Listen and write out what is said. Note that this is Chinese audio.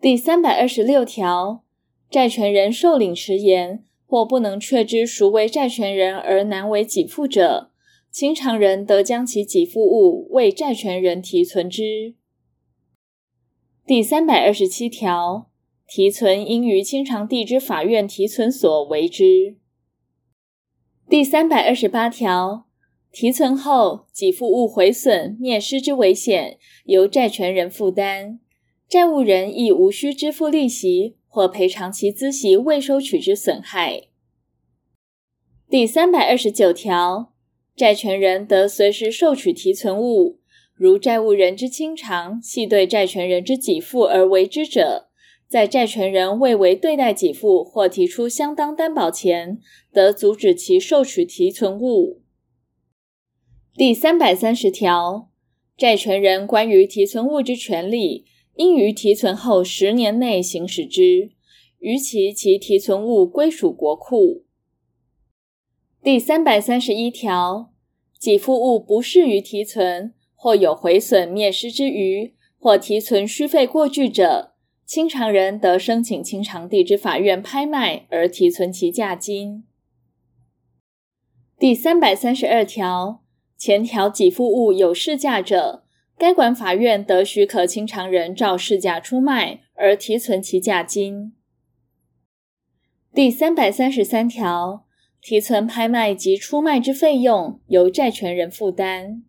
第三百二十六条，债权人受领迟延或不能确知孰为债权人而难为给付者，清偿人得将其给付物为债权人提存之。第三百二十七条，提存应于清偿地之法院提存所为之。第三百二十八条，提存后给付物毁损、灭失之危险，由债权人负担，债务人亦无需支付利息或赔偿其孳息未收取之损害。第三百二十九条。债权人得随时受取提存物，如债务人之清偿系对债权人之给付而为之者，在债权人未为对待给付或提出相当担保前，得阻止其受取提存物。第三百三十条，债权人关于提存物之权利，应于提存后十年内行使之，逾期其提存物归属国库。第三百三十一条，给付物不适于提存，或有毁损、灭失之余，或提存需费过巨者，清偿人得申请清偿地之法院拍卖而提存其价金。第三百三十二条，前条给付物有市价者，该管法院得许可清偿人照市价出卖而提存其价金。第三百三十三条。提存、拍卖及出卖之费用由债权人负担。